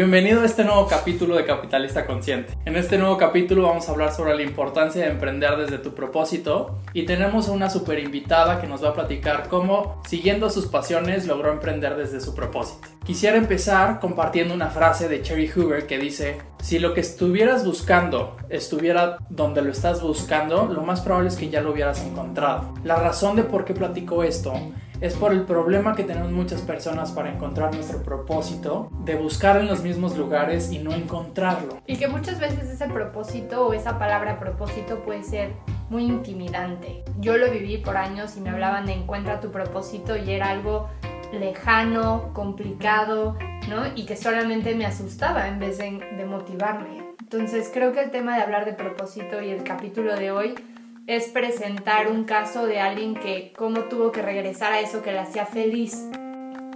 Bienvenido a este nuevo capítulo de Capitalista Consciente. En este nuevo capítulo vamos a hablar sobre la importancia de emprender desde tu propósito y tenemos una super invitada que nos va a platicar cómo, siguiendo sus pasiones, logró emprender desde su propósito. Quisiera empezar compartiendo una frase de Cherry Hoover que dice, si lo que estuvieras buscando estuviera donde lo estás buscando, lo más probable es que ya lo hubieras encontrado. La razón de por qué platico esto es por el problema que tenemos muchas personas para encontrar nuestro propósito, de buscar en los mismos lugares y no encontrarlo. Y que muchas veces ese propósito o esa palabra propósito puede ser muy intimidante. Yo lo viví por años y me hablaban de encuentra tu propósito y era algo lejano, complicado, ¿no? Y que solamente me asustaba en vez de, de motivarme. Entonces creo que el tema de hablar de propósito y el capítulo de hoy es presentar un caso de alguien que cómo tuvo que regresar a eso que le hacía feliz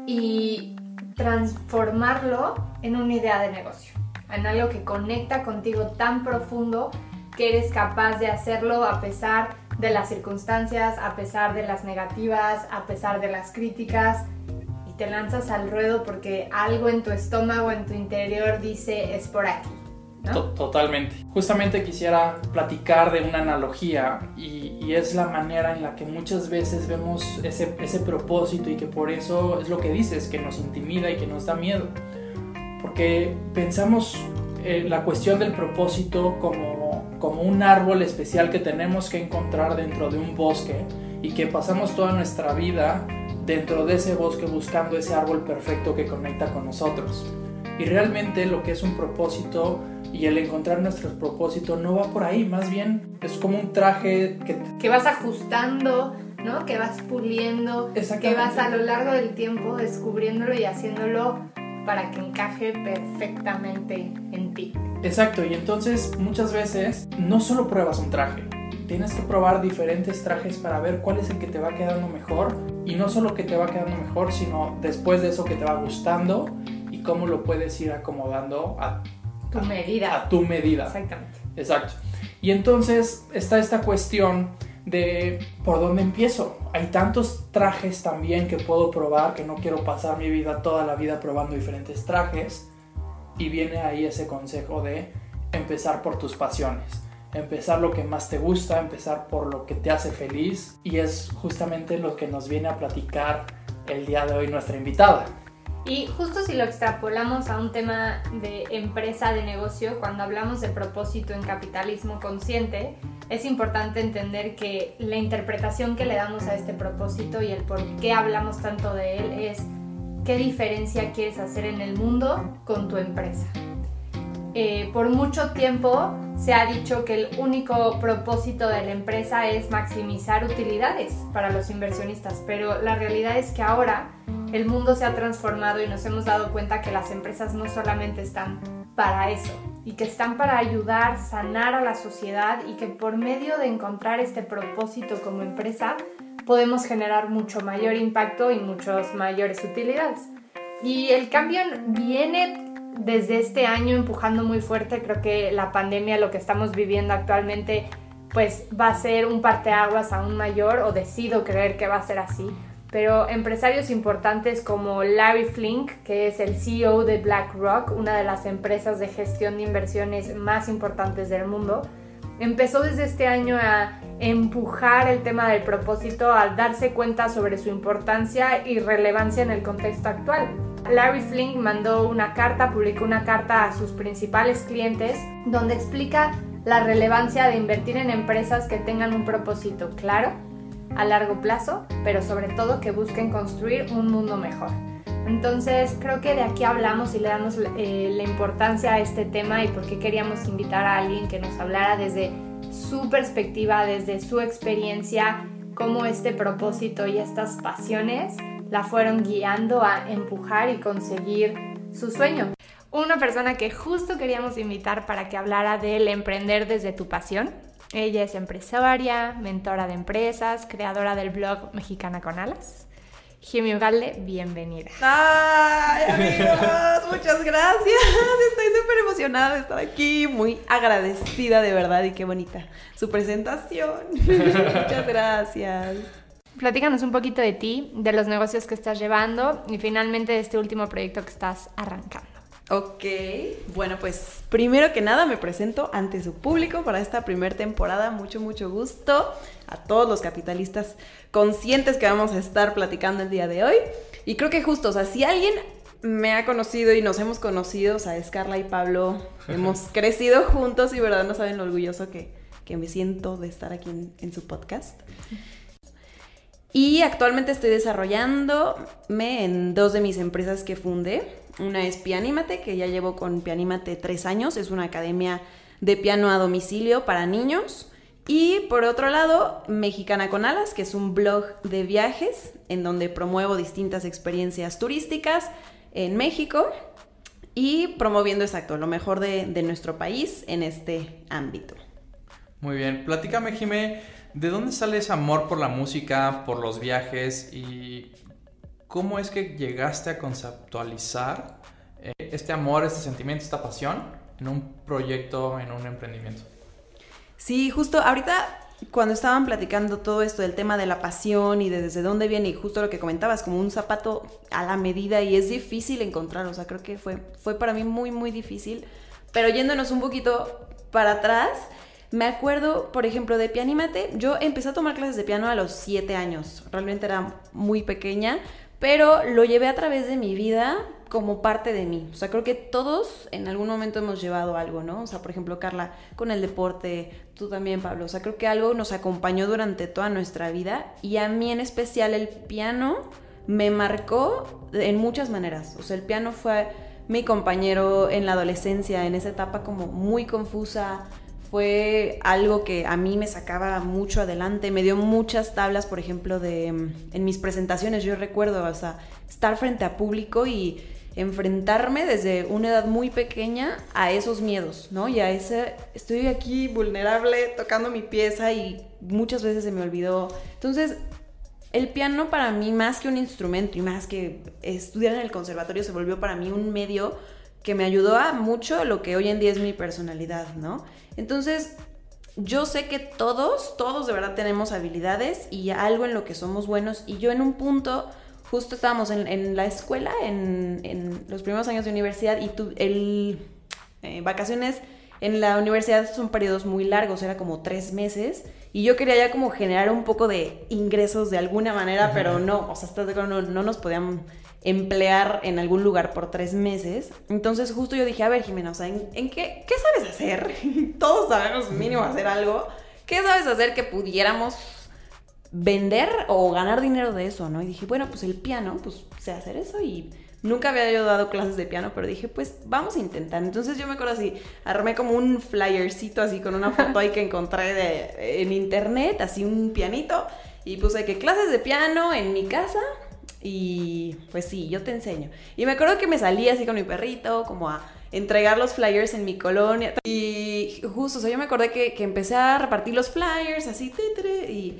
y transformarlo en una idea de negocio, en algo que conecta contigo tan profundo que eres capaz de hacerlo a pesar de las circunstancias, a pesar de las negativas, a pesar de las críticas y te lanzas al ruedo porque algo en tu estómago, en tu interior dice es por aquí. To- Totalmente. Justamente quisiera platicar de una analogía y, y es la manera en la que muchas veces vemos ese, ese propósito y que por eso es lo que dices, que nos intimida y que nos da miedo. Porque pensamos eh, la cuestión del propósito como, como un árbol especial que tenemos que encontrar dentro de un bosque y que pasamos toda nuestra vida dentro de ese bosque buscando ese árbol perfecto que conecta con nosotros. Y realmente lo que es un propósito y el encontrar nuestro propósito no va por ahí, más bien es como un traje que... que vas ajustando, ¿no? Que vas puliendo, que vas a lo largo del tiempo descubriéndolo y haciéndolo para que encaje perfectamente en ti. Exacto, y entonces muchas veces no solo pruebas un traje, tienes que probar diferentes trajes para ver cuál es el que te va quedando mejor y no solo que te va quedando mejor, sino después de eso que te va gustando cómo lo puedes ir acomodando a, Tu medida. a tu medida. Exactamente. Exacto. Y entonces está esta cuestión de por dónde empiezo. Hay tantos trajes también que puedo probar que no quiero pasar mi vida toda la vida probando diferentes trajes. Y viene ahí ese consejo de empezar por tus pasiones. Empezar lo que más te gusta, empezar por lo que te hace feliz. Y es justamente lo que nos viene a platicar el día de hoy nuestra invitada. Y justo si lo extrapolamos a un tema de empresa, de negocio, cuando hablamos de propósito en capitalismo consciente, es importante entender que la interpretación que le damos a este propósito y el por qué hablamos tanto de él es qué diferencia quieres hacer en el mundo con tu empresa. Eh, por mucho tiempo se ha dicho que el único propósito de la empresa es maximizar utilidades para los inversionistas, pero la realidad es que ahora el mundo se ha transformado y nos hemos dado cuenta que las empresas no solamente están para eso y que están para ayudar, sanar a la sociedad y que por medio de encontrar este propósito como empresa podemos generar mucho mayor impacto y muchas mayores utilidades. Y el cambio viene desde este año empujando muy fuerte, creo que la pandemia, lo que estamos viviendo actualmente, pues va a ser un parteaguas aún mayor o decido creer que va a ser así pero empresarios importantes como Larry Flink, que es el CEO de BlackRock, una de las empresas de gestión de inversiones más importantes del mundo, empezó desde este año a empujar el tema del propósito al darse cuenta sobre su importancia y relevancia en el contexto actual. Larry Flink mandó una carta, publicó una carta a sus principales clientes donde explica la relevancia de invertir en empresas que tengan un propósito claro, a largo plazo, pero sobre todo que busquen construir un mundo mejor. Entonces creo que de aquí hablamos y le damos eh, la importancia a este tema y por qué queríamos invitar a alguien que nos hablara desde su perspectiva, desde su experiencia, cómo este propósito y estas pasiones la fueron guiando a empujar y conseguir su sueño. una persona que justo queríamos invitar para que hablara del emprender desde tu pasión. Ella es empresaria, mentora de empresas, creadora del blog Mexicana con Alas. Jimmy Ugalde, bienvenida. ¡Ay, amigos! Muchas gracias. Estoy súper emocionada de estar aquí. Muy agradecida de verdad y qué bonita su presentación. Muchas gracias. Platícanos un poquito de ti, de los negocios que estás llevando y finalmente de este último proyecto que estás arrancando. Ok, bueno pues primero que nada me presento ante su público para esta primera temporada, mucho mucho gusto a todos los capitalistas conscientes que vamos a estar platicando el día de hoy y creo que justo, o sea, si alguien me ha conocido y nos hemos conocido, o sea, Escarla y Pablo hemos crecido juntos y verdad no saben lo orgulloso que, que me siento de estar aquí en, en su podcast. Y actualmente estoy desarrollándome en dos de mis empresas que fundé. Una es Pianímate, que ya llevo con Pianímate tres años. Es una academia de piano a domicilio para niños. Y por otro lado, Mexicana con Alas, que es un blog de viajes en donde promuevo distintas experiencias turísticas en México y promoviendo exacto lo mejor de, nuestro país en este ámbito. Muy bien, platícame Jimé, ¿de dónde sale ese amor por la música, por los viajes y cómo es que llegaste a conceptualizar eh, este amor, este sentimiento, esta pasión en un proyecto, en un emprendimiento? Sí, justo ahorita cuando estaban platicando todo esto del tema de la pasión y de desde dónde viene y justo lo que comentabas, como un zapato a la medida y es difícil encontrar, o sea, creo que fue, fue para mí muy, muy difícil, pero yéndonos un poquito para atrás, me acuerdo, por ejemplo, de Pianímate. Yo empecé a tomar clases de piano a los 7 años. Realmente era muy pequeña, pero lo llevé a través de mi vida como parte de mí. O sea, creo que todos en algún momento hemos llevado algo, ¿no? O sea, por ejemplo, Carla con el deporte, tú también, Pablo. O sea, creo que algo nos acompañó durante toda nuestra vida y a mí en especial el piano me marcó en muchas maneras. O sea, el piano fue mi compañero en la adolescencia, en esa etapa como muy confusa, fue algo que a mí me sacaba mucho adelante, me dio muchas tablas, por ejemplo, de en mis presentaciones, yo recuerdo, o sea, estar frente a público y enfrentarme desde una edad muy pequeña a esos miedos, ¿no? Y a ese, estoy aquí vulnerable tocando mi pieza y muchas veces se me olvidó. Entonces, el piano para mí, más que un instrumento y más que estudiar en el conservatorio, se volvió para mí un medio que me ayudó a mucho lo que hoy en día es mi personalidad, ¿no? Entonces, yo sé que todos, todos de verdad tenemos habilidades y algo en lo que somos buenos. Y yo en un punto, justo estábamos en, la escuela, en, los primeros años de universidad, y tu, el, eh, vacaciones en la universidad son periodos muy largos, era como tres meses. Y yo quería ya como generar un poco de ingresos de alguna manera, pero no, o sea, no, no nos podíamos emplear en algún lugar por tres meses. Entonces justo yo dije, a ver Jimena, o sea, ¿en, qué, qué sabes hacer? Todos sabemos mínimo hacer algo. ¿Qué sabes hacer que pudiéramos vender o ganar dinero de eso, no? Y dije, bueno, pues el piano, pues sé hacer eso y nunca había yo dado clases de piano, pero dije, pues vamos a intentar. Entonces yo me acuerdo así, armé como un flyercito así con una foto ahí que encontré de, en internet, así un pianito, y puse que clases de piano en mi casa y pues sí, yo te enseño. Y me acuerdo que me salí así con mi perrito, como a entregar los flyers en mi colonia. Y justo, o sea, yo me acordé que, que empecé a repartir los flyers así, y,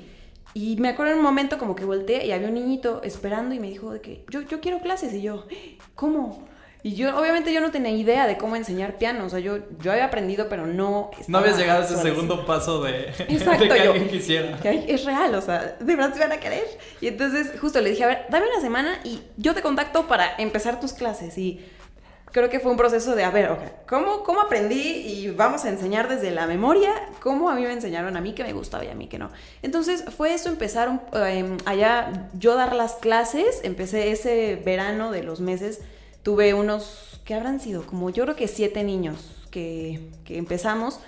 y me acuerdo en un momento como que volteé y había un niñito esperando y me dijo de que yo, yo quiero clases. Y yo, ¿cómo? Y yo, obviamente, yo no tenía idea de cómo enseñar piano. O sea, yo, yo había aprendido, pero no. No habías llegado a ese segundo paso de, Exacto, que alguien quisiera. Que es real, o sea, de verdad te van a querer. Y entonces, justo le dije, a ver, dame una semana y yo te contacto para empezar tus clases. Y creo que fue un proceso de, a ver, okay, ¿cómo, ¿cómo aprendí? Y vamos a enseñar desde la memoria cómo a mí me enseñaron a mí que me gustaba y a mí que no. Entonces fue eso, empezar em, allá, yo dar las clases, empecé ese verano de los meses tuve unos, ¿qué habrán sido? Como yo creo que siete niños que, empezamos.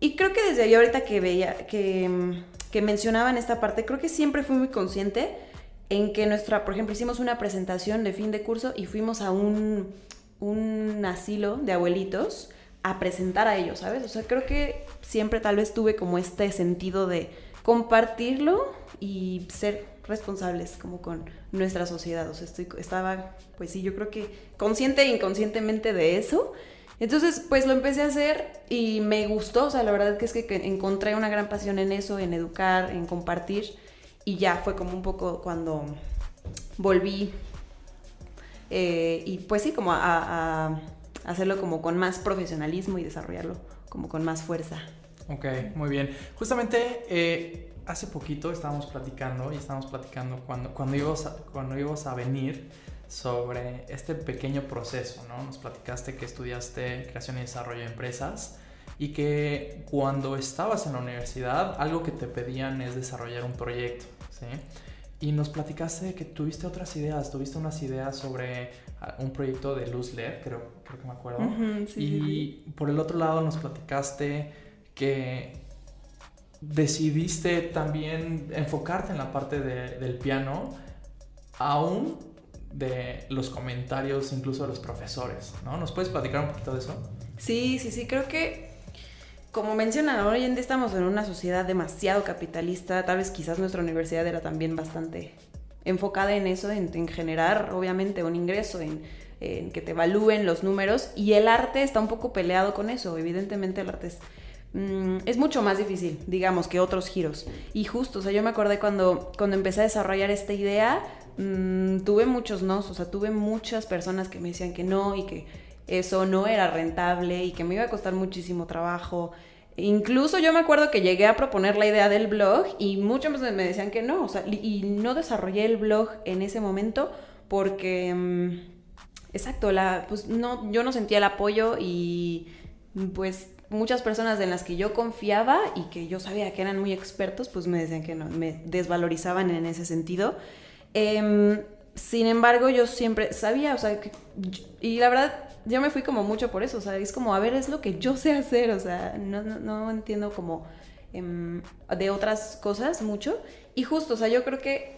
Y creo que desde ahí ahorita que veía, que, que mencionaban esta parte, creo que siempre fui muy consciente en que nuestra, por ejemplo, hicimos una presentación de fin de curso y fuimos a un, un asilo de abuelitos a presentar a ellos, ¿sabes? O sea, creo que siempre tal vez tuve como este sentido de compartirlo y ser responsables como con nuestra sociedad. O sea, estoy, estaba, pues sí, yo creo que consciente e inconscientemente de eso. Entonces, pues lo empecé a hacer y me gustó, o sea, la verdad que es que encontré una gran pasión en eso, en educar, en compartir, y ya fue como un poco cuando volví, eh, y pues sí, como a, hacerlo como con más profesionalismo y desarrollarlo como con más fuerza. Ok, muy bien. Justamente eh, hace poquito estábamos platicando y estábamos platicando cuando, cuando, ibas cuando ibas a venir sobre este pequeño proceso, ¿no? Nos platicaste que estudiaste creación y desarrollo de empresas y que cuando estabas en la universidad algo que te pedían es desarrollar un proyecto, ¿sí? Y nos platicaste que tuviste otras ideas, tuviste unas ideas sobre ah, un proyecto de luz LED, creo, creo que me acuerdo. y por el otro lado nos platicaste que decidiste también enfocarte en la parte del piano, aún de los comentarios incluso de los profesores, ¿no? ¿Nos puedes platicar un poquito de eso? Sí, sí, sí, creo que como mencionan, hoy en día estamos en una sociedad demasiado capitalista, tal vez quizás nuestra universidad era también bastante enfocada en eso, en, generar obviamente un ingreso, en, que te evalúen los números y el arte está un poco peleado con eso, evidentemente el arte es mm, es mucho más difícil, digamos, que otros giros. Y justo, o sea, yo me acordé cuando, cuando empecé a desarrollar esta idea, Mm, tuve muchos no, o sea, tuve muchas personas que me decían que no y que eso no era rentable y que me iba a costar muchísimo trabajo. Incluso yo me acuerdo que llegué a proponer la idea del blog y muchos me decían que no, o sea, y no desarrollé el blog en ese momento porque, mm, exacto, la, pues no, yo no sentía el apoyo y pues muchas personas en las que yo confiaba y que yo sabía que eran muy expertos, pues me decían que no, me desvalorizaban en ese sentido. Em, sin embargo, yo siempre sabía, o sea, y la verdad, yo me fui como mucho por eso, o sea, es como, a ver, es lo que yo sé hacer, o sea, no, no, entiendo como em, de otras cosas mucho. Y justo, o sea, yo creo que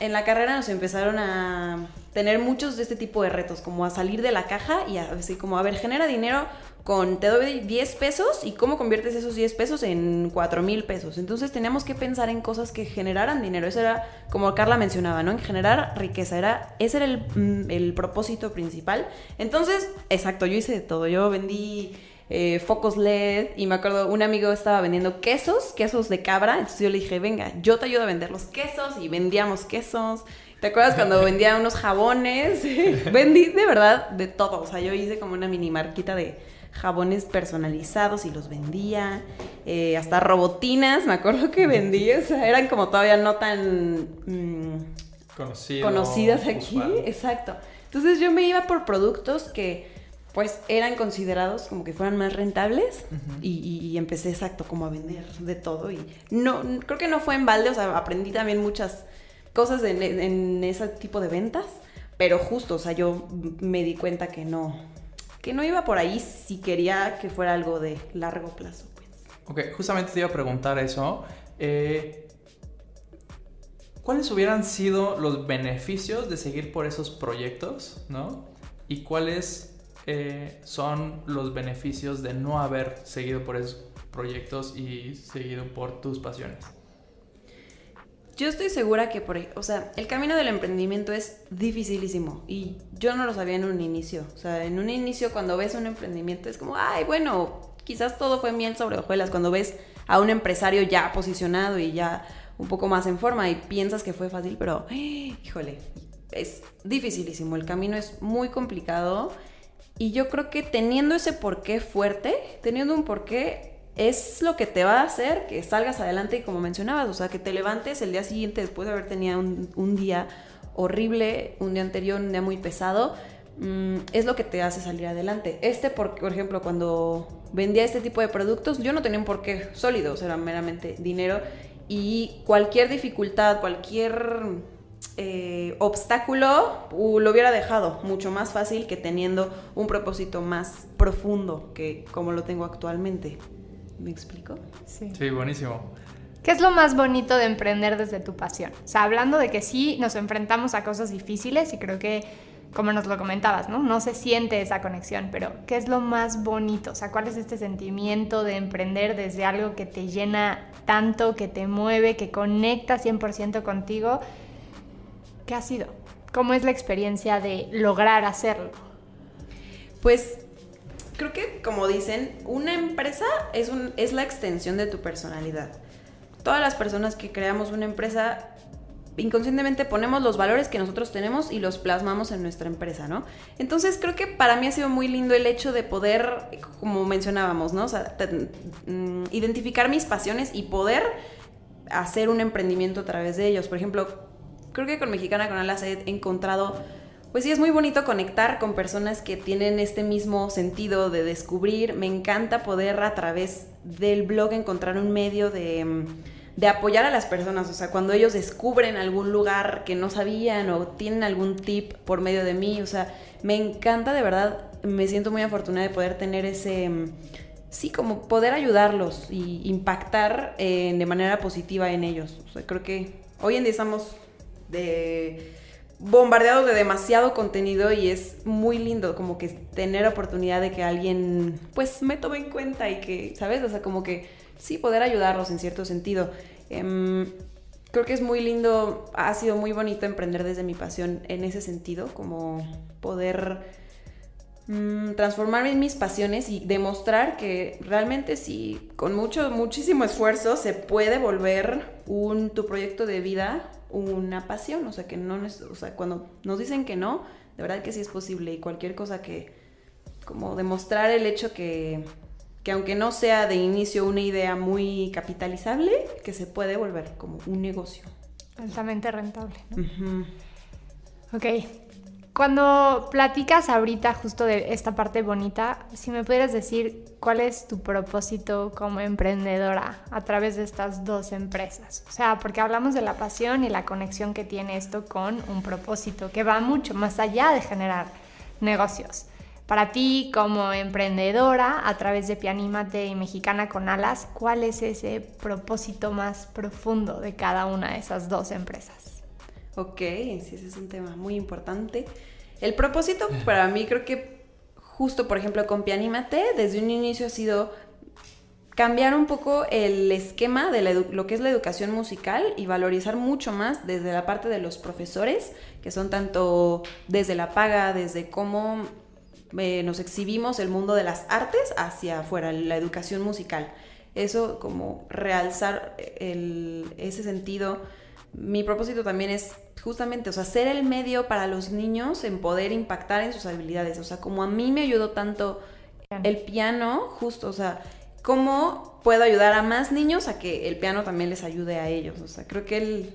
en la carrera nos empezaron a tener muchos de este tipo de retos, como a salir de la caja y así como, a ver, genera dinero con te doy 10 pesos y cómo conviertes esos 10 pesos en 4 mil pesos. Entonces teníamos que pensar en cosas que generaran dinero. Eso era, como Carla mencionaba, ¿no? En generar riqueza. Era, ese era el, mm, el propósito principal. Entonces, exacto, yo hice de todo. Yo vendí eh, focos LED y me acuerdo, un amigo estaba vendiendo quesos, quesos de cabra. Entonces yo le dije, venga, yo te ayudo a vender los quesos y vendíamos quesos. ¿Te acuerdas cuando vendía unos jabones? Vendí de verdad de todo. O sea, yo hice como una mini marquita de jabones personalizados y los vendía, eh, hasta robotinas, me acuerdo que vendía, o sea, eran como todavía no tan mm, conocidas aquí, exacto. Entonces yo me iba por productos que pues eran considerados como que fueran más rentables y, empecé exacto como a vender de todo y no, creo que no fue en balde, o sea, aprendí también muchas cosas en, en ese tipo de ventas, pero justo, o sea, yo me di cuenta que no, que no iba por ahí si quería que fuera algo de largo plazo. Pues. Ok, justamente te iba a preguntar eso. Eh, ¿Cuáles hubieran sido los beneficios de seguir por esos proyectos, no? ¿Y cuáles eh, son los beneficios de no haber seguido por esos proyectos y seguido por tus pasiones? Yo estoy segura que, por, o sea, el camino del emprendimiento es dificilísimo y yo no lo sabía en un inicio. O sea, en un inicio cuando ves un emprendimiento es como, ay, bueno, quizás todo fue miel sobre hojuelas. Cuando ves a un empresario ya posicionado y ya un poco más en forma y piensas que fue fácil, pero, híjole, es dificilísimo. El camino es muy complicado y yo creo que teniendo ese porqué fuerte, teniendo un porqué es lo que te va a hacer que salgas adelante y como mencionabas, o sea, que te levantes el día siguiente después de haber tenido un, día horrible, un día anterior, un día muy pesado, mm, es lo que te hace salir adelante. Este, por, por ejemplo, cuando vendía este tipo de productos, yo no tenía un porqué sólido, o sea, era meramente dinero y cualquier dificultad, cualquier eh, obstáculo uh, lo hubiera dejado mucho más fácil que teniendo un propósito más profundo que como lo tengo actualmente. ¿Me explico? Sí. Sí, buenísimo. ¿Qué es lo más bonito de emprender desde tu pasión? O sea, hablando de que sí nos enfrentamos a cosas difíciles y creo que como nos lo comentabas, ¿no? No se siente esa conexión, pero ¿qué es lo más bonito? O sea, ¿cuál es este sentimiento de emprender desde algo que te llena tanto, que te mueve, que conecta 100% contigo? ¿Qué ha sido? ¿Cómo es la experiencia de lograr hacerlo? Pues creo que, como dicen, una empresa es, un, es la extensión de tu personalidad. Todas las personas que creamos una empresa inconscientemente ponemos los valores que nosotros tenemos y los plasmamos en nuestra empresa, ¿no? Entonces creo que para mí ha sido muy lindo el hecho de poder, como mencionábamos, ¿no? O sea, mm, identificar mis pasiones y poder hacer un emprendimiento a través de ellos. Por ejemplo, creo que con Mexicana con Alas he encontrado, pues sí, es muy bonito conectar con personas que tienen este mismo sentido de descubrir. Me encanta poder a través del blog encontrar un medio de mm, de apoyar a las personas, o sea, cuando ellos descubren algún lugar que no sabían o tienen algún tip por medio de mí, o sea, me encanta de verdad, me siento muy afortunada de poder tener ese, mm, sí, como poder ayudarlos y impactar eh, de manera positiva en ellos. O sea, creo que hoy en día estamos de bombardeados de demasiado contenido y es muy lindo como que tener oportunidad de que alguien pues me tome en cuenta y que, ¿sabes? O sea, como que sí, poder ayudarlos en cierto sentido. Em, creo que es muy lindo, ha sido muy bonito emprender desde mi pasión en ese sentido, como poder mm, transformar mis pasiones y demostrar que realmente sí, con mucho, muchísimo esfuerzo se puede volver un, tu proyecto de vida una pasión, o sea, que no, o sea, cuando nos dicen que no, de verdad que sí es posible y cualquier cosa que, como demostrar el hecho que que aunque no sea de inicio una idea muy capitalizable, que se puede volver como un negocio. Altamente rentable. ¿no? Ok. Cuando platicas ahorita justo de esta parte bonita, si me pudieras decir cuál es tu propósito como emprendedora a través de estas dos empresas. O sea, porque hablamos de la pasión y la conexión que tiene esto con un propósito que va mucho más allá de generar negocios. Para ti como emprendedora a través de Pianímate y Mexicana con Alas, ¿cuál es ese propósito más profundo de cada una de esas dos empresas? Ok, sí, ese es un tema muy importante. El propósito para mí creo que justo, por ejemplo, con Pianímate, desde un inicio ha sido cambiar un poco el esquema de lo que es la educación musical y valorizar mucho más desde la parte de los profesores, que son tanto desde la paga, desde cómo eh, nos exhibimos el mundo de las artes hacia afuera, la educación musical. Eso como realzar ese sentido. Mi propósito también es justamente, o sea, ser el medio para los niños en poder impactar en sus habilidades. O sea, como a mí me ayudó tanto el piano, justo, o sea, ¿cómo puedo ayudar a más niños a que el piano también les ayude a ellos? O sea, creo que el,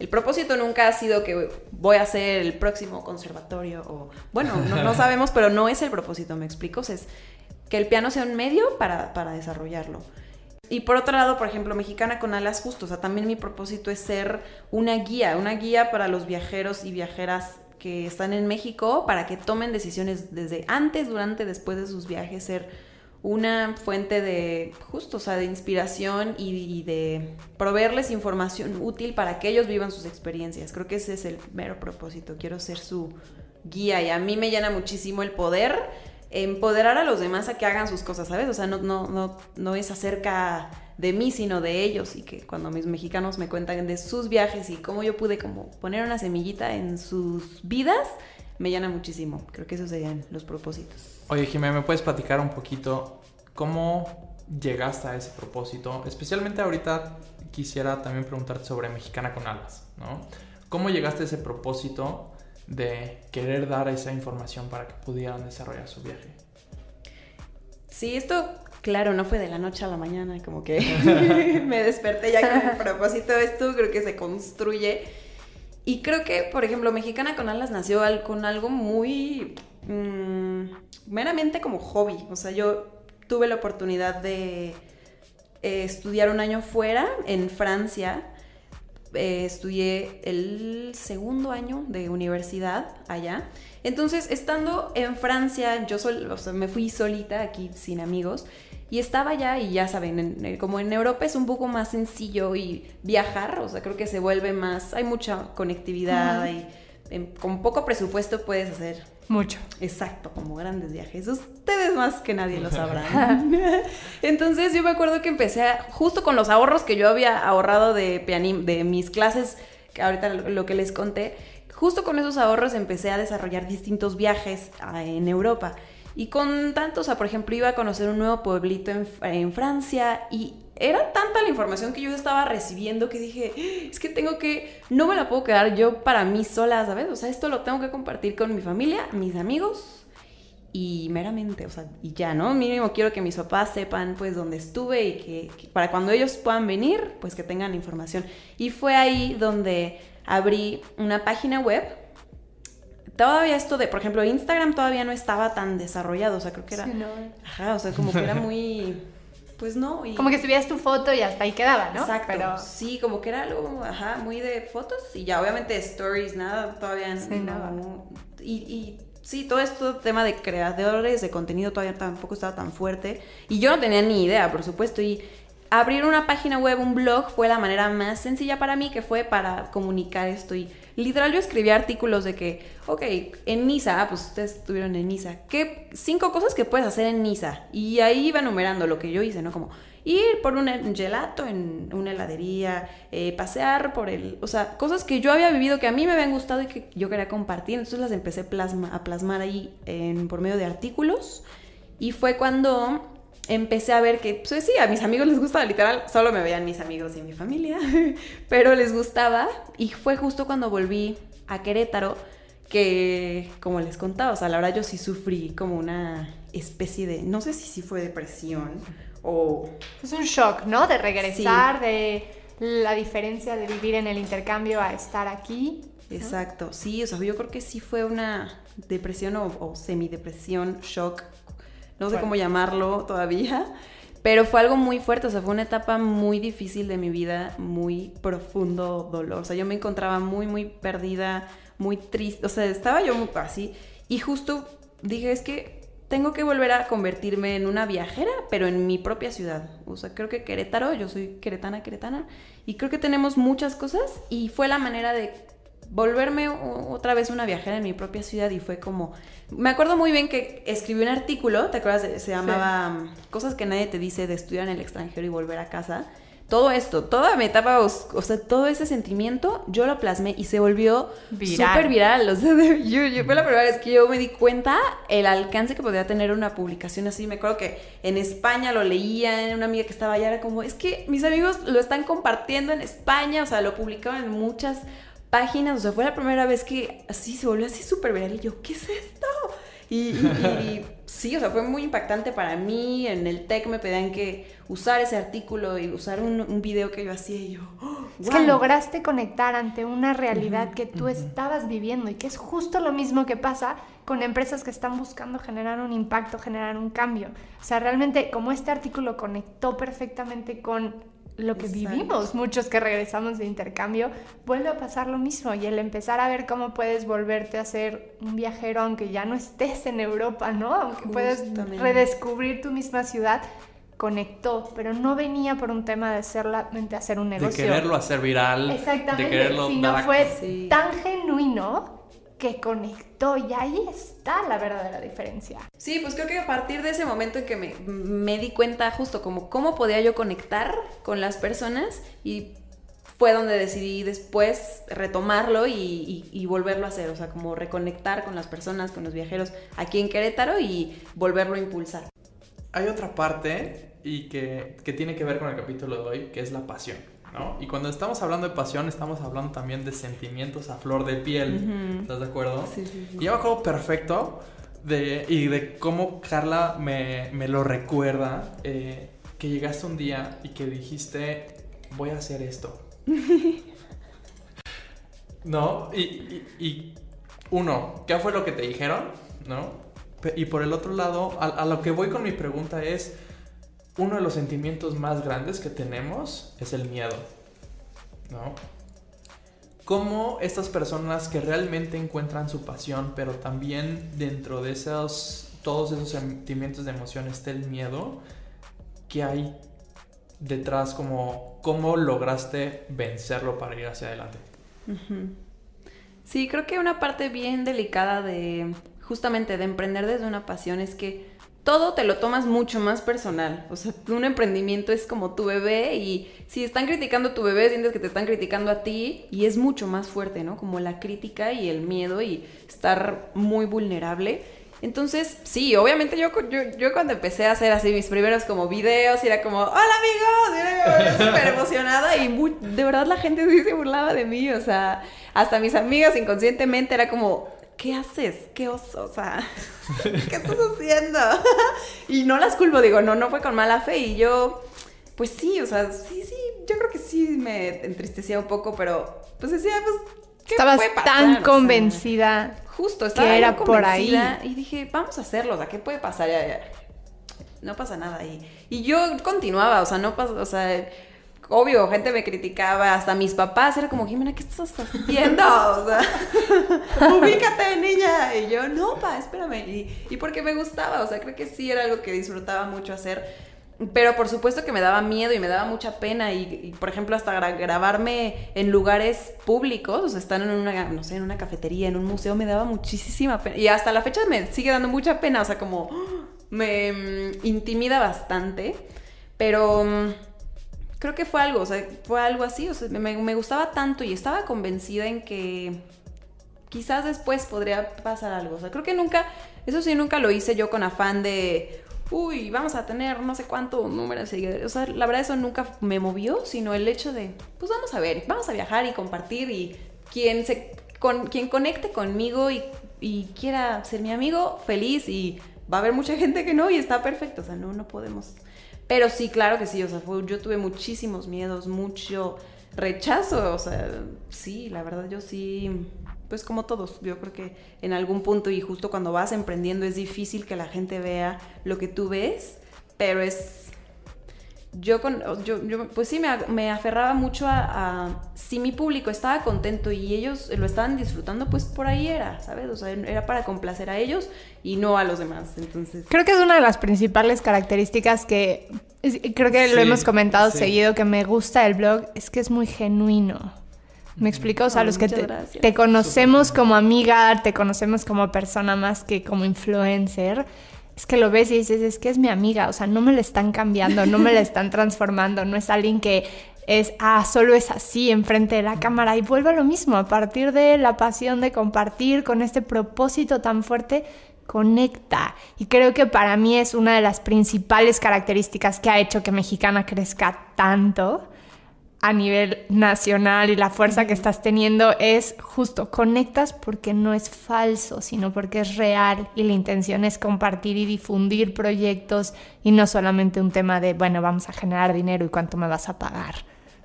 el propósito nunca ha sido que voy a ser el próximo conservatorio o, bueno, no, sabemos, pero no es el propósito, me explico, es que el piano sea un medio para, desarrollarlo. Y por otro lado, por ejemplo, Mexicana con Alas Justos, o sea, también mi propósito es ser una guía, una guía para los viajeros y viajeras que están en México para que tomen decisiones desde antes, durante, después de sus viajes, ser una fuente de justo, o sea, de inspiración y, de proveerles información útil para que ellos vivan sus experiencias. Creo que ese es el mero propósito. Quiero ser su guía y a mí me llena muchísimo el poder empoderar a los demás a que hagan sus cosas, ¿sabes? O sea, no, no, no, no es acerca de mí, sino de ellos y que cuando mis mexicanos me cuentan de sus viajes y cómo yo pude como poner una semillita en sus vidas, me llena muchísimo. Creo que esos serían los propósitos. Oye, Jimé, ¿me puedes platicar un poquito cómo llegaste a ese propósito? Especialmente ahorita quisiera también preguntarte sobre Mexicana con Alas, ¿no? ¿Cómo llegaste a ese propósito de querer dar esa información para que pudieran desarrollar su viaje? Sí, esto, claro, no fue de la noche a la mañana, como que me desperté ya con el propósito. Esto creo que se construye. Y creo que, por ejemplo, Mexicana con Alas nació con algo muy Mm, meramente como hobby. O sea, yo tuve la oportunidad de eh, estudiar un año fuera, en Francia. Eh, estudié el segundo año de universidad allá. Entonces, estando en Francia, yo me fui solita aquí sin amigos y estaba allá y ya saben, como en Europa es un poco más sencillo y viajar, o sea, creo que se vuelve más, hay mucha conectividad, y con poco presupuesto puedes hacer mucho. Exacto, como grandes viajes. Ustedes más que nadie lo sabrán. Entonces yo me acuerdo que empecé justo con los ahorros que yo había ahorrado de, de mis clases, que ahorita lo que les conté, justo con esos ahorros empecé a desarrollar distintos viajes en Europa. Y con tantos, o sea, por ejemplo, iba a conocer un nuevo pueblito en, en Francia y era tanta la información que yo estaba recibiendo que dije, es que tengo que, no me la puedo quedar yo para mí sola, ¿sabes? O sea, esto lo tengo que compartir con mi familia, mis amigos y meramente, o sea, y ya, ¿no? Mínimo quiero que mis papás sepan pues dónde estuve y que, para cuando ellos puedan venir, pues que tengan información. Y fue ahí donde abrí una página web. Todavía esto de, por ejemplo, Instagram todavía no estaba tan desarrollado, o sea, creo que era... Ajá, o sea, como que era muy pues no. Como que subías tu foto y hasta ahí quedaba, ¿no? Exacto. Pero... Sí, como que era algo, ajá, muy de fotos y ya obviamente stories, nada, todavía sí, no. Nada. Y, y sí, todo esto tema de creadores de contenido todavía tampoco estaba tan fuerte y yo no tenía ni idea, por supuesto, y abrir una página web, un blog, fue la manera más sencilla para mí, que fue para comunicar esto y literal yo escribí artículos de que, ok, en Nisa, ah, pues ustedes estuvieron en Nisa, ¿qué cinco cosas que puedes hacer en Nisa? Y ahí iba enumerando lo que yo hice, ¿no? Como ir por un gelato en una heladería, eh, pasear por el, o sea, cosas que yo había vivido que a mí me habían gustado y que yo quería compartir, entonces las empecé a plasmar ahí por medio de artículos y fue cuando empecé a ver que, pues sí, a mis amigos les gustaba, literal, solo me veían mis amigos y mi familia, pero les gustaba y fue justo cuando volví a Querétaro que, como les contaba, o sea, la verdad yo sí sufrí como una especie de, no sé si sí fue depresión o... Es un shock, ¿no? De regresar, de la diferencia de vivir en el intercambio a estar aquí. Exacto, sí, o sea, yo creo que sí fue una depresión o, o semidepresión, shock no sé cómo llamarlo todavía, pero fue algo muy fuerte, o sea, fue una etapa muy difícil de mi vida, muy profundo dolor, o sea, yo me encontraba muy, muy perdida, muy triste, o sea, estaba yo muy así, y justo dije, es que tengo que volver a convertirme en una viajera, pero en mi propia ciudad. O sea, creo que Querétaro, yo soy queretana, queretana, y creo que tenemos muchas cosas y fue la manera de volverme otra vez una viajera en mi propia ciudad y fue como... Me acuerdo muy bien que escribí un artículo, ¿te acuerdas? Se llamaba um, Cosas que nadie te dice de estudiar en el extranjero y volver a casa. Todo esto, toda mi etapa, o sea, todo ese sentimiento, yo lo plasmé y se volvió súper viral. O sea, yo, fue la primera vez que yo me di cuenta el alcance que podía tener una publicación así. Me acuerdo que en España lo leía, en una amiga que estaba allá, era como, es que mis amigos lo están compartiendo en España, o sea, lo publicaban en muchas páginas, o sea, fue la primera vez que así se volvió así súper viral y yo, ¿qué es esto? Y, sí, o sea, fue muy impactante para mí. En el tech me pedían que usar ese artículo y usar un, video que yo hacía y yo. ¡oh, es que lograste conectar ante una realidad que tú estabas viviendo y que es justo lo mismo que pasa con empresas que están buscando generar un impacto, generar un cambio. O sea, realmente como este artículo conectó perfectamente con lo que vivimos, muchos que regresamos de intercambio, vuelve a pasar lo mismo y el empezar a ver cómo puedes volverte a ser un viajero aunque ya no estés en Europa, ¿no? Aunque puedes redescubrir tu misma ciudad, conectó, pero no venía por un tema de solamente hacer un negocio. De quererlo hacer viral. Exactamente, de quererlo sino fue tan genuino que conectó y ahí está la verdadera diferencia. Sí, pues creo que a partir de ese momento en que me, di cuenta justo como cómo podía yo conectar con las personas y fue donde decidí después retomarlo y, volverlo a hacer, o sea, como reconectar con las personas, con los viajeros aquí en Querétaro y volverlo a impulsar. Hay otra parte y que, que tiene que ver con el capítulo de hoy, que es la pasión. Y cuando estamos hablando de pasión, estamos hablando también de sentimientos a flor de piel. ¿Estás de acuerdo? Sí, sí, Y yo me acuerdo perfecto de, y de cómo Carla me, lo recuerda, eh, que llegaste un día y que dijiste, voy a hacer esto. ¿No? Y, uno, ¿qué fue lo que te dijeron? ¿No? Y por el otro lado, a lo que voy con mi pregunta es uno de los sentimientos más grandes que tenemos es el miedo, ¿no? Cómo estas personas que realmente encuentran su pasión, pero también dentro de esos, todos esos sentimientos de emoción está el miedo, ¿qué hay detrás? Como, ¿Cómo lograste vencerlo para ir hacia adelante? Sí, creo que una parte bien delicada de justamente de emprender desde una pasión es que todo te lo tomas mucho más personal. O sea, un emprendimiento es como tu bebé y si están criticando a tu bebé, sientes que te están criticando a ti y es mucho más fuerte, ¿no? Como la crítica y el miedo y estar muy vulnerable. Entonces, sí, obviamente yo, cuando empecé a hacer así mis primeros como videos, era como, hola amigos, y súper emocionada y de verdad la gente sí se burlaba de mí, o sea, hasta mis amigas inconscientemente era como, ¿qué haces? ¿Qué oso? O sea, ¿qué estás haciendo? y no las culpo, digo, no, no fue con mala fe y yo, pues sí, o sea, sí, sí, yo creo que sí me entristecía un poco, pero pues decía, pues Estabas tan convencida. justo, estaba que era por ahí. Y dije, vamos a hacerlo, o sea, ¿qué puede pasar? Ya, No pasa nada. Y, y yo continuaba, o sea, no pasa, o sea, obvio, gente me criticaba, hasta mis papás, era como, Jimena, ¿qué estás haciendo? Ubícate, niña. Y yo, no, pa, espérame. Y, y porque me gustaba, o sea, creo que sí era algo que disfrutaba mucho hacer pero por supuesto que me daba miedo y me daba mucha pena y, por ejemplo hasta grabarme en lugares públicos, o sea, estar en una, no sé, en una cafetería, en un museo, me daba muchísima pena. Y hasta la fecha me sigue dando mucha pena, o sea, como me mm, intimida bastante, pero mm, creo que fue algo, o sea, fue algo así, o sea, me, gustaba tanto y estaba convencida en que quizás después podría pasar algo, o sea, creo que nunca, eso sí, nunca lo hice yo con afán de uy, vamos a tener no sé cuánto número de seguidores. O sea, la verdad eso nunca me movió, sino el hecho de, pues vamos a ver, vamos a viajar y compartir y quien se con, quien conecte conmigo y, y quiera ser mi amigo, feliz y va a haber mucha gente que no y está perfecto, o sea, no, no podemos. Pero sí, claro que sí, o sea, yo tuve muchísimos miedos, mucho rechazo, o sea, sí, la verdad yo sí pues como todos, yo creo que en algún punto y justo cuando vas emprendiendo es difícil que la gente vea lo que tú ves, pero es... Yo, con, yo, pues sí, me, aferraba mucho a, si mi público estaba contento y ellos lo estaban disfrutando, pues por ahí era, ¿sabes? O sea, era para complacer a ellos y no a los demás. Entonces... Creo que es una de las principales características que creo que lo hemos comentado seguido, que me gusta el blog, es que es muy genuino. ¿Me explico? O sea, los que te, conocemos como amiga, te conocemos como persona más que como influencer, es que lo ves y dices, es que es mi amiga, o sea, no me la están cambiando, no me la están transformando, no es alguien que es, ah, solo es así enfrente de la cámara y vuelve a lo mismo, a partir de la pasión de compartir con este propósito tan fuerte, conecta. Y creo que para mí es una de las principales características que ha hecho que Mexicana crezca tanto a nivel nacional y la fuerza que estás teniendo es justo, conectas porque no es falso, sino porque es real y la intención es compartir y difundir proyectos y no solamente un tema de, bueno, vamos a generar dinero y cuánto me vas a pagar.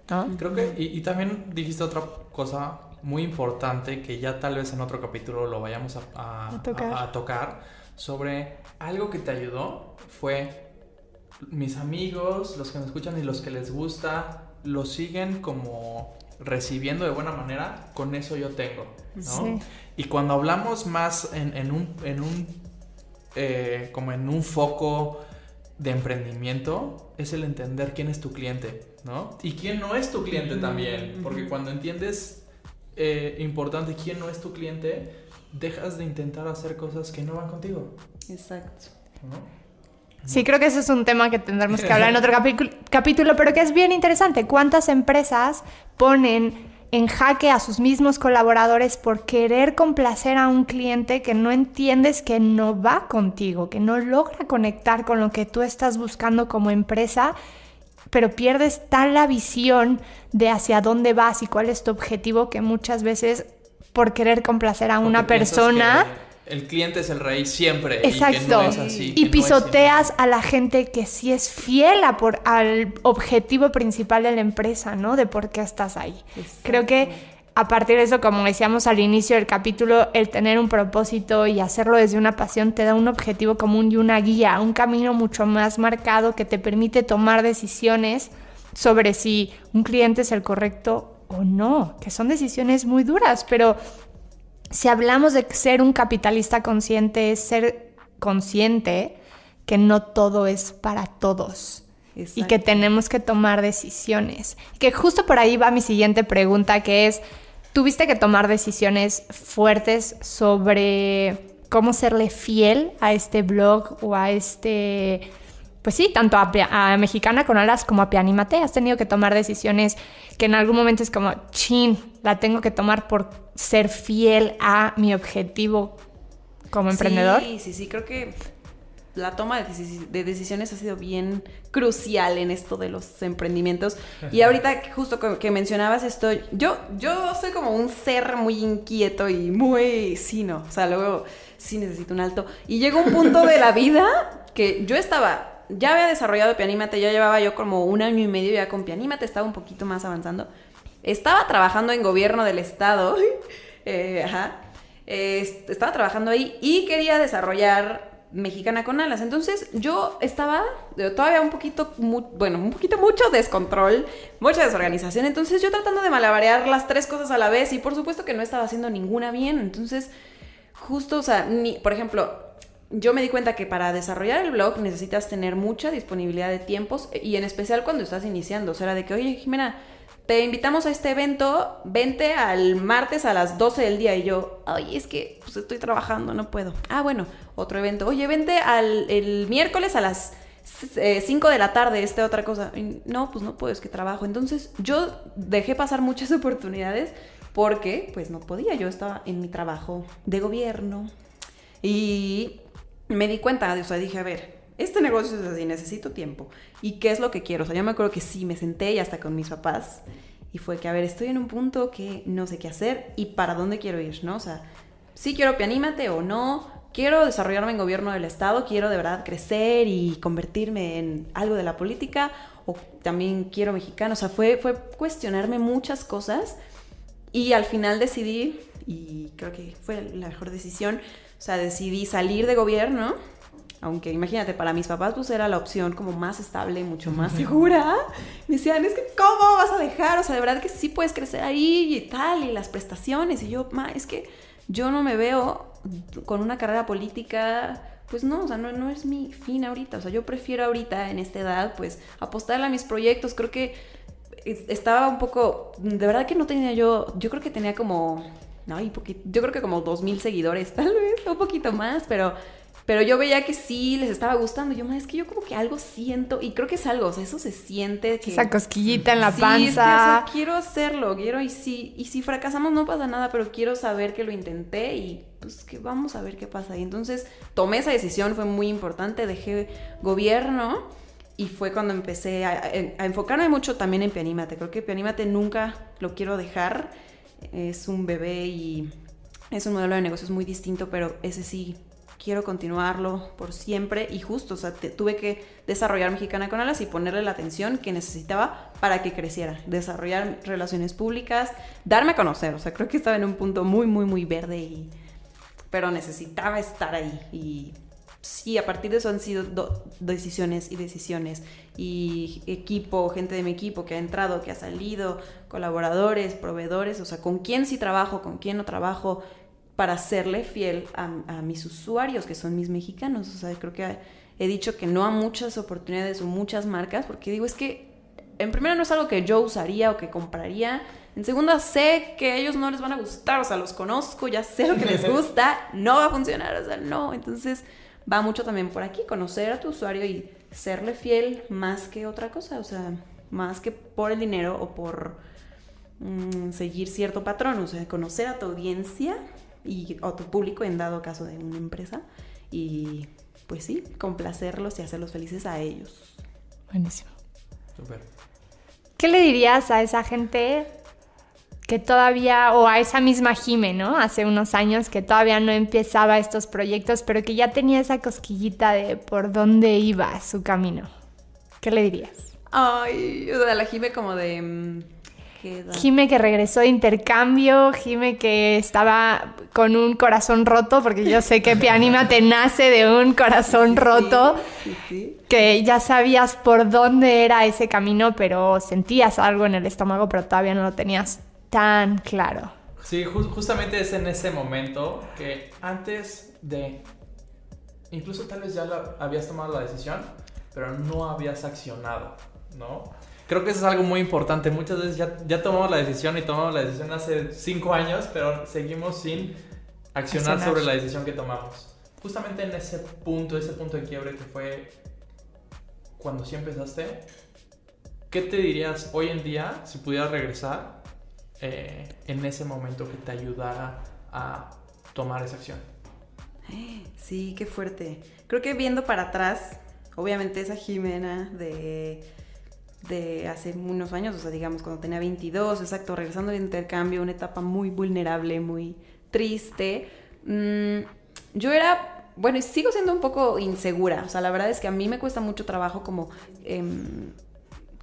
¿no? Creo que, y, también dijiste otra cosa muy importante que ya tal vez en otro capítulo lo vayamos a, a tocar sobre algo que te ayudó fue mis amigos, los que me escuchan y los que les gusta lo siguen como recibiendo de buena manera, con eso yo tengo, ¿no? Y cuando hablamos más en, un, en un eh, como en un foco de emprendimiento, es el entender quién es tu cliente, ¿no? Y quién no es tu cliente también, porque cuando entiendes eh, importante quién no es tu cliente, dejas de intentar hacer cosas que no van contigo. Exacto. Sí, creo que ese es un tema que tendremos que hablar en otro capítulo, pero que es bien interesante. ¿Cuántas empresas ponen en jaque a sus mismos colaboradores por querer complacer a un cliente que no entiendes que no va contigo, que no logra conectar con lo que tú estás buscando como empresa? pero pierdes tan la visión de hacia dónde vas y cuál es tu objetivo que muchas veces por querer complacer a una persona el cliente es el rey siempre. Exacto. Y, que no es así, y pisoteas a la gente que sí es fiel a por, al objetivo principal de la empresa, ¿no? De por qué estás ahí. Creo que a partir de eso, como decíamos al inicio del capítulo, el tener un propósito y hacerlo desde una pasión te da un objetivo común y una guía, un camino mucho más marcado que te permite tomar decisiones sobre si un cliente es el correcto o no, que son decisiones muy duras, pero si hablamos de ser un capitalista consciente, es ser consciente que no todo es para todos y que tenemos que tomar decisiones. Que justo por ahí va mi siguiente pregunta, que es, tuviste que tomar decisiones fuertes sobre cómo serle fiel a este blog o a este, pues sí, tanto a, Mexicana con Alas como a Pianimate. Has tenido que tomar decisiones que en algún momento es como, chin, la tengo que tomar por ser fiel a mi objetivo como emprendedor. Sí, sí, sí, creo que la toma de, decisiones ha sido bien crucial en esto de los emprendimientos. Y ahorita justo que mencionabas esto, yo, yo soy como un ser muy inquieto y muy, sí, no, o sea, luego sí necesito un alto. Y llegó un punto de la vida que yo estaba, ya había desarrollado Pianímate, ya llevaba yo como un año y medio ya con Pianímate, estaba un poquito más avanzando. Estaba trabajando en gobierno del estado, eh, ajá, estaba trabajando ahí y quería desarrollar mexicana con alas. Entonces yo estaba todavía un poquito, bueno, un poquito mucho descontrol, mucha desorganización. Entonces yo tratando de malabarear las tres cosas a la vez y por supuesto que no estaba haciendo ninguna bien. Entonces, justo, o sea, por ejemplo, yo me di cuenta que para desarrollar el blog necesitas tener mucha disponibilidad de tiempos y en especial cuando estás iniciando. O sea, de que, oye, Jimena, te invitamos a este evento, vente al martes a las 12 del día. Y yo, ay, es que pues, estoy trabajando, no puedo. Ah, bueno, otro evento. Oye, vente al el miércoles a las 5 eh, de la tarde, esta otra cosa. no, pues no puedo, es que trabajo. Entonces yo dejé pasar muchas oportunidades porque pues no podía. Yo estaba en mi trabajo de gobierno y me di cuenta, o sea, dije, a ver, este negocio es así, necesito tiempo. ¿Y qué es lo que quiero? O sea, yo me acuerdo que sí, me senté y hasta con mis papás. Y fue que, a ver, estoy en un punto que no sé qué hacer y para dónde quiero ir, ¿no? O sea, sí quiero pianímate o no. Quiero desarrollarme en gobierno del Estado, quiero de verdad crecer y convertirme en algo de la política, o también quiero mexicano. O sea, fue, fue cuestionarme muchas cosas y al final decidí, y creo que fue la mejor decisión, o sea, decidí salir de gobierno aunque imagínate, para mis papás pues era la opción como más estable, mucho más segura. Me decían, es que ¿cómo vas a dejar? O sea, de verdad que sí puedes crecer ahí y tal, y las prestaciones. Y yo, ma, es que yo no me veo con una carrera política, pues no, o sea, no, no es mi fin ahorita. O sea, yo prefiero ahorita, en esta edad, pues apostarle a mis proyectos. Creo que estaba un poco, de verdad que no tenía yo, yo creo que tenía como, no, yo creo que como dos mil seguidores, tal vez, un poquito más, pero pero yo veía que sí les estaba gustando. Yo, es que yo como que algo siento, y creo que es algo, o sea, eso se siente. Que, Esa cosquillita en la panza. Es quiero hacerlo, quiero, y si, y si fracasamos no pasa nada, pero quiero saber que lo intenté y pues que vamos a ver qué pasa. Y entonces tomé esa decisión, fue muy importante, dejé gobierno y fue cuando empecé a, a enfocarme mucho también en Pianímate. Creo que Pianímate nunca lo quiero dejar. Es un bebé y es un modelo de negocios muy distinto, pero ese sí quiero continuarlo por siempre y justo, o sea, tuve que desarrollar Mexicana con Alas y ponerle la atención que necesitaba para que creciera, desarrollar relaciones públicas, darme a conocer, o sea, creo que estaba en un punto muy, muy, muy verde y, pero necesitaba estar ahí y sí, a partir de eso han sido decisiones y decisiones y equipo, gente de mi equipo que ha entrado, que ha salido, colaboradores, proveedores, o sea, con quién sí trabajo, con quién no trabajo, para serle fiel a, mis usuarios, que son mis mexicanos. O sea, creo que he dicho que no a muchas oportunidades o muchas marcas, porque digo, es que en primera no es algo que yo usaría o que compraría. En segunda, sé que a ellos no les van a gustar, o sea, los conozco, ya sé lo que les gusta, no va a funcionar, o sea, no. Entonces, va mucho también por aquí, conocer a tu usuario y serle fiel más que otra cosa, o sea, más que por el dinero o por mm, seguir cierto patrón, o sea, conocer a tu audiencia y, o tu público en dado caso de una empresa. Y pues sí, complacerlos y hacerlos felices a ellos. Buenísimo. Super. ¿Qué le dirías a esa gente que todavía, o a esa misma Jime, ¿no? Hace unos años que todavía no empezaba estos proyectos, pero que ya tenía esa cosquillita de por dónde iba su camino. ¿Qué le dirías? Ay, o sea, la Jime como de mm, Jime que regresó de intercambio, Jime que estaba con un corazón roto, porque yo sé que Pianima te nace de un corazón roto, que ya sabías por dónde era ese camino, pero sentías algo en el estómago, pero todavía no lo tenías tan claro. Sí, justamente es en ese momento que antes de, incluso tal vez ya habías tomado la decisión, pero no habías accionado, ¿no? Creo que eso es algo muy importante. Muchas veces ya, ya tomamos la decisión y tomamos la decisión hace cinco años, pero seguimos sin accionar, Accionar. sobre la decisión que tomamos. Justamente en ese punto, ese punto de quiebre que fue cuando sí empezaste, ¿qué te dirías hoy en día si pudieras regresar eh, en ese momento que te ayudara a tomar esa acción? Sí, qué fuerte. Creo que viendo para atrás, obviamente esa Jimena de, de hace unos años, o sea, digamos cuando tenía 22, exacto, regresando de intercambio, una etapa muy vulnerable, muy triste. mm, yo era, bueno, y sigo siendo un poco insegura, o sea, la verdad es que a mí me cuesta mucho trabajo como em,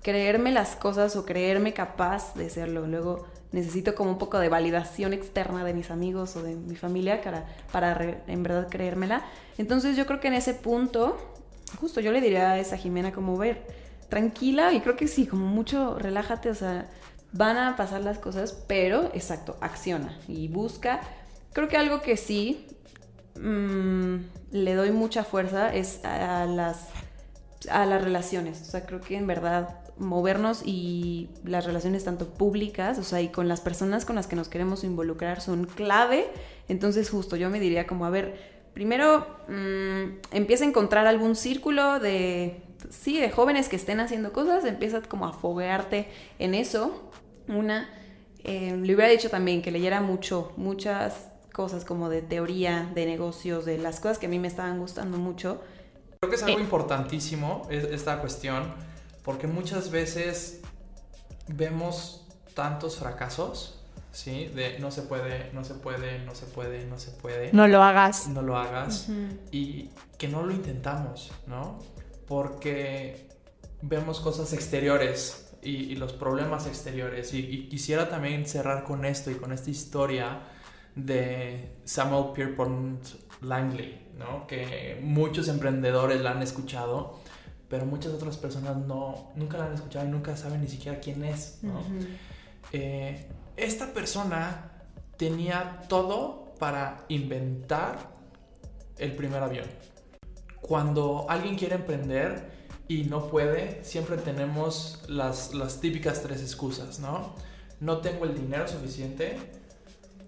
creerme las cosas o creerme capaz de serlo. Luego necesito como un poco de validación externa de mis amigos o de mi familia para, para en verdad creérmela. Entonces yo creo que en ese punto, justo yo le diría a esa Jimena como ver, tranquila y creo que sí, como mucho relájate, o sea, van a pasar las cosas, pero exacto, acciona y busca. Creo que algo que sí mm, le doy mucha fuerza es a las a las relaciones. O sea, creo que en verdad movernos y las relaciones tanto públicas, o sea, y con las personas con las que nos queremos involucrar son clave. Entonces, justo yo me diría como, a ver, primero mm, empieza a encontrar algún círculo de, sí, de jóvenes que estén haciendo cosas, empieza como a foguearte en eso. Una, eh, le hubiera dicho también que leyera mucho, muchas cosas como de teoría, de negocios, de las cosas que a mí me estaban gustando mucho. Creo que es algo Eh. importantísimo es- esta cuestión, porque muchas veces vemos tantos fracasos, ¿sí? De no se puede, no se puede, no se puede, no se puede, No lo hagas. no lo hagas, y que no lo intentamos, ¿no? Porque vemos cosas exteriores y, y los problemas exteriores, y, y quisiera también cerrar con esto y con esta historia de Samuel Pierpont Langley, ¿no? Que muchos emprendedores la han escuchado, pero muchas otras personas no, nunca la han escuchado y nunca saben ni siquiera quién es. Eh, esta persona tenía todo para inventar el primer avión. Cuando alguien quiere emprender y no puede, siempre tenemos las, las típicas tres excusas, ¿no? No tengo el dinero suficiente,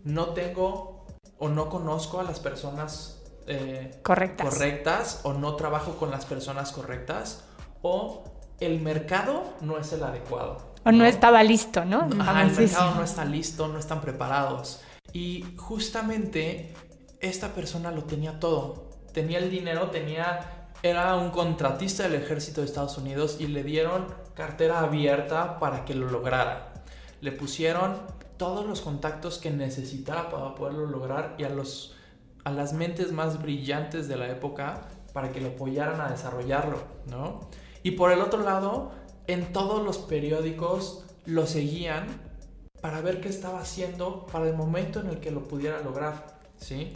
no tengo o no conozco a las personas eh, Correctas. correctas o no trabajo con las personas correctas o el mercado no es el adecuado. O no estaba listo, ¿no? Ajá, el mercado no está listo, no están preparados. Y justamente esta persona lo tenía todo. Tenía el dinero, tenía era un contratista del ejército de Estados Unidos y le dieron cartera abierta para que lo lograra. Le pusieron todos los contactos que necesitara para poderlo lograr y a los a las mentes más brillantes de la época para que lo apoyaran a desarrollarlo, ¿no? Y por el otro lado, en todos los periódicos lo seguían para ver qué estaba haciendo para el momento en el que lo pudiera lograr, ¿sí?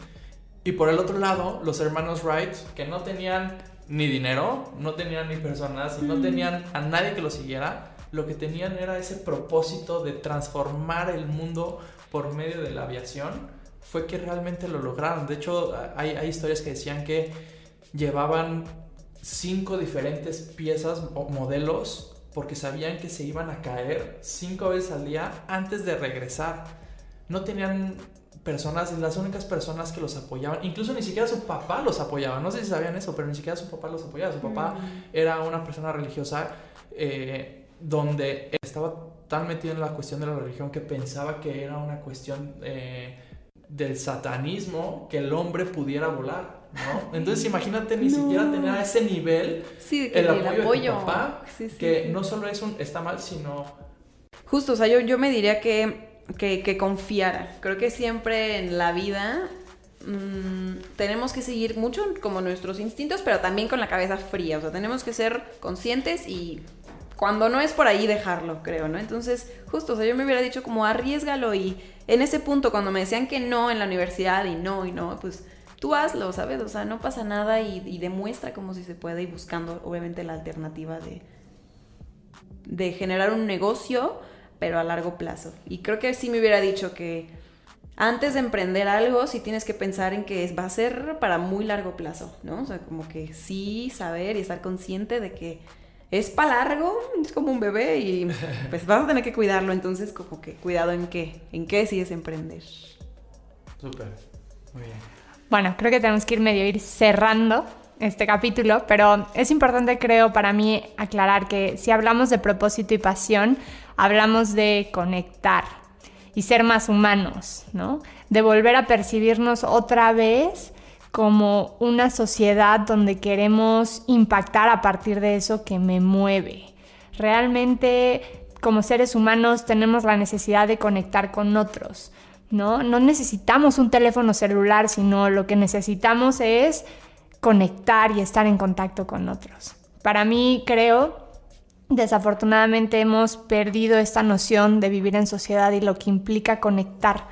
Y por el otro lado, los hermanos Wright, que no tenían ni dinero, no tenían ni personas no tenían a nadie que lo siguiera, lo que tenían era ese propósito de transformar el mundo por medio de la aviación, fue que realmente lo lograron. De hecho, hay, hay historias que decían que llevaban cinco diferentes piezas o modelos porque sabían que se iban a caer cinco veces al día antes de regresar. No tenían personas, las únicas personas que los apoyaban, incluso ni siquiera su papá los apoyaba, no sé si sabían eso, pero ni siquiera su papá los apoyaba, su papá era una persona religiosa eh, donde estaba tan metido en la cuestión de la religión que pensaba que era una cuestión eh, del satanismo que el hombre pudiera volar, ¿no? Entonces imagínate ni No. siquiera tener a ese nivel Sí, el el apoyo, de tu papá, Sí, sí, que no solo es un está mal, sino Justo, o sea, yo, yo me diría que, que, que confiara. Creo que siempre en la vida mm, tenemos que seguir mucho como nuestros instintos, pero también con la cabeza fría. O sea, tenemos que ser conscientes y cuando no es por ahí dejarlo, creo, ¿no? Entonces, justo, o sea, yo me hubiera dicho como arriesgalo y en ese punto cuando me decían que no en la universidad y no y no, pues tú hazlo, ¿sabes? O sea, no pasa nada y, y demuestra como si se puede y buscando obviamente la alternativa de, de generar un negocio, pero a largo plazo. Y creo que sí me hubiera dicho que antes de emprender algo, sí tienes que pensar en que va a ser para muy largo plazo, ¿no? O sea, como que sí saber y estar consciente de que es para largo, es como un bebé y pues vas a tener que cuidarlo, entonces como que cuidado en qué, en qué decides emprender. Súper, muy bien. Bueno, creo que tenemos que ir medio ir cerrando este capítulo, pero es importante creo para mí aclarar que si hablamos de propósito y pasión, hablamos de conectar y ser más humanos, ¿no? De volver a percibirnos otra vez como una sociedad donde queremos impactar a partir de eso que me mueve. Realmente como seres humanos tenemos la necesidad de conectar con otros, ¿no? No necesitamos un teléfono celular, sino lo que necesitamos es conectar y estar en contacto con otros. Para mí creo, desafortunadamente hemos perdido esta noción de vivir en sociedad y lo que implica conectar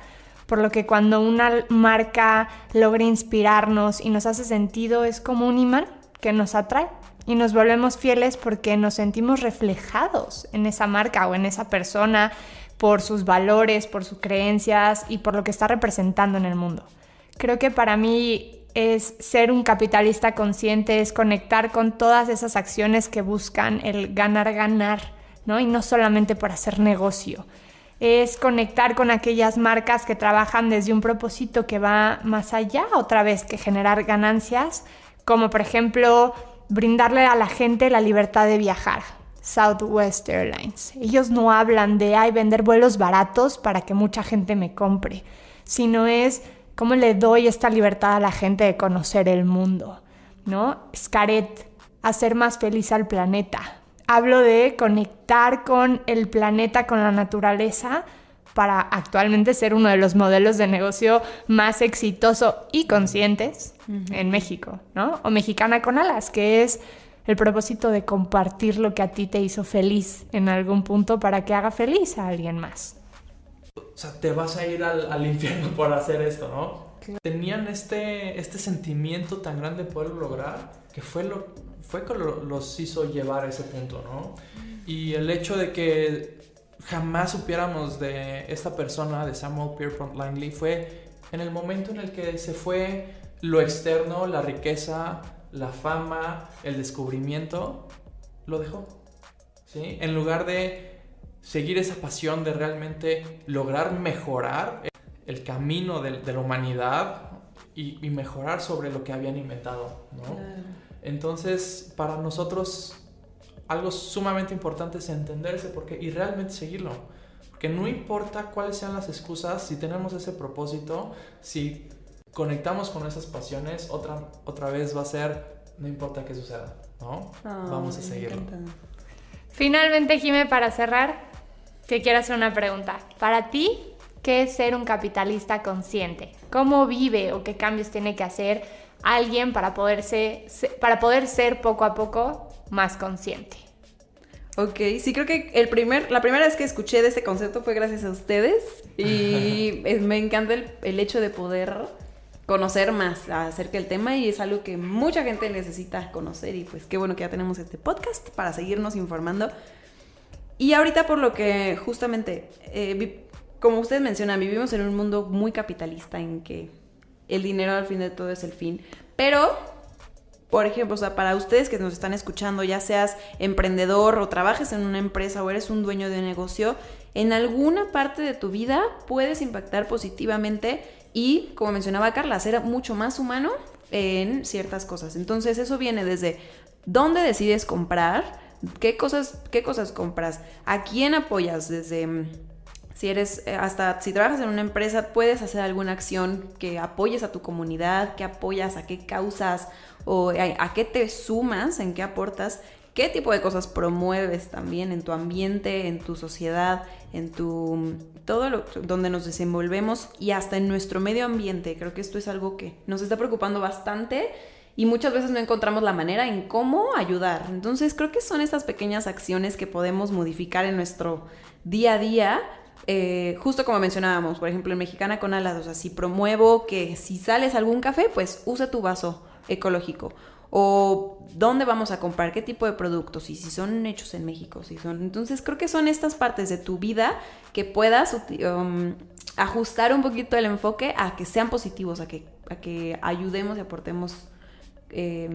por lo que cuando una marca logra inspirarnos y nos hace sentido es como un imán que nos atrae y nos volvemos fieles porque nos sentimos reflejados en esa marca o en esa persona por sus valores, por sus creencias y por lo que está representando en el mundo. Creo que para mí es ser un capitalista consciente, es conectar con todas esas acciones que buscan el ganar, ganar, ¿no? Y no solamente por hacer negocio es conectar con aquellas marcas que trabajan desde un propósito que va más allá, otra vez que generar ganancias, como por ejemplo brindarle a la gente la libertad de viajar. Southwest Airlines. Ellos no hablan de ay, vender vuelos baratos para que mucha gente me compre, sino es cómo le doy esta libertad a la gente de conocer el mundo, ¿no? Scaret, hacer más feliz al planeta hablo de conectar con el planeta, con la naturaleza, para actualmente ser uno de los modelos de negocio más exitoso y conscientes en México, ¿no? O Mexicana con Alas, que es el propósito de compartir lo que a ti te hizo feliz en algún punto para que haga feliz a alguien más. O sea, te vas a ir al, infierno por hacer esto, ¿no? Tenían este, este sentimiento tan grande de poder lograr que fue lo, fue que los hizo llevar a ese punto, ¿no? Y el hecho de que jamás supiéramos de esta persona, de Samuel Pierpont Langley, fue en el momento en el que se fue lo externo, la riqueza, la fama, el descubrimiento, lo dejó. ¿sí? En lugar de seguir esa pasión de realmente lograr mejorar el camino de, la humanidad y, mejorar sobre lo que habían inventado. ¿no? Entonces, para nosotros, algo sumamente importante es entender ese porqué y realmente seguirlo. Porque no importa cuáles sean las excusas, si tenemos ese propósito, si conectamos con esas pasiones, otra, otra vez va a ser, no importa qué suceda, ¿no? Vamos a seguirlo. Finalmente, Jime, para cerrar, te quiero hacer una pregunta. Para ti, ¿qué es ser un capitalista consciente? ¿Cómo vive o qué cambios tiene que hacer alguien para, poderse, para poder ser poco a poco más consciente. Ok, sí creo que el primer, la primera vez que escuché de este concepto fue gracias a ustedes y me encanta el, hecho de poder conocer más acerca del tema y es algo que mucha gente necesita conocer y pues qué bueno que ya tenemos este podcast para seguirnos informando. Y ahorita por lo que justamente, eh, como ustedes mencionan, vivimos en un mundo muy capitalista en que el dinero al fin de todo es el fin. Pero, por ejemplo, o sea, para ustedes que nos están escuchando, ya seas emprendedor o trabajes en una empresa o eres un dueño de un negocio, en alguna parte de tu vida puedes impactar positivamente y, como mencionaba Carla, ser mucho más humano en ciertas cosas. Entonces, eso viene desde dónde decides comprar, qué cosas, qué cosas compras, a quién apoyas, desde si eres, eh, hasta si trabajas en una empresa, puedes hacer alguna acción que apoyes a tu comunidad, que apoyas a qué causas o a, qué te sumas, en qué aportas, qué tipo de cosas promueves también en tu ambiente, en tu sociedad, en tu todo lo donde nos desenvolvemos y hasta en nuestro medio ambiente. Creo que esto es algo que nos está preocupando bastante y muchas veces no encontramos la manera en cómo ayudar. Entonces creo que son estas pequeñas acciones que podemos modificar en nuestro día a día eh, justo como mencionábamos, por ejemplo, en Mexicana con Alas, o sea, si promuevo que si sales algún café, pues usa tu vaso ecológico. O dónde vamos a comprar, qué tipo de productos y si son hechos en México, si son. Entonces creo que son estas partes de tu vida que puedas um, ajustar un poquito el enfoque a que sean positivos, a que, a que ayudemos y aportemos eh,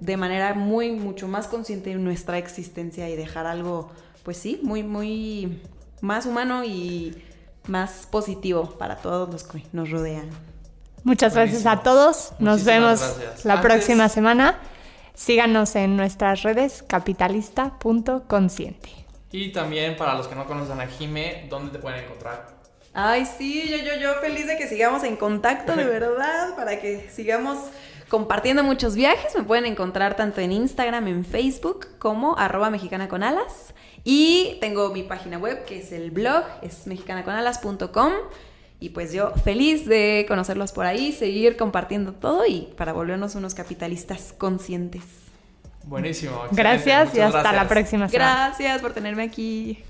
de manera muy, mucho más consciente en nuestra existencia y dejar algo, pues sí, muy, muy más humano y más positivo para todos los que nos rodean. Muchas gracias a todos. Nos vemos la próxima semana. Síganos en nuestras redes capitalista.consciente. Y también para los que no conocen a Jime, ¿dónde te pueden encontrar? Ay, sí, yo, yo, yo feliz de que sigamos en contacto, de verdad, para que sigamos compartiendo muchos viajes. Me pueden encontrar tanto en Instagram, en Facebook, como arroba mexicana con alas. Y tengo mi página web, que es el blog, es mexicanaconalas.com. Y pues yo feliz de conocerlos por ahí, seguir compartiendo todo y para volvernos unos capitalistas conscientes. Buenísimo. Gracias y hasta la próxima semana. Gracias por tenerme aquí.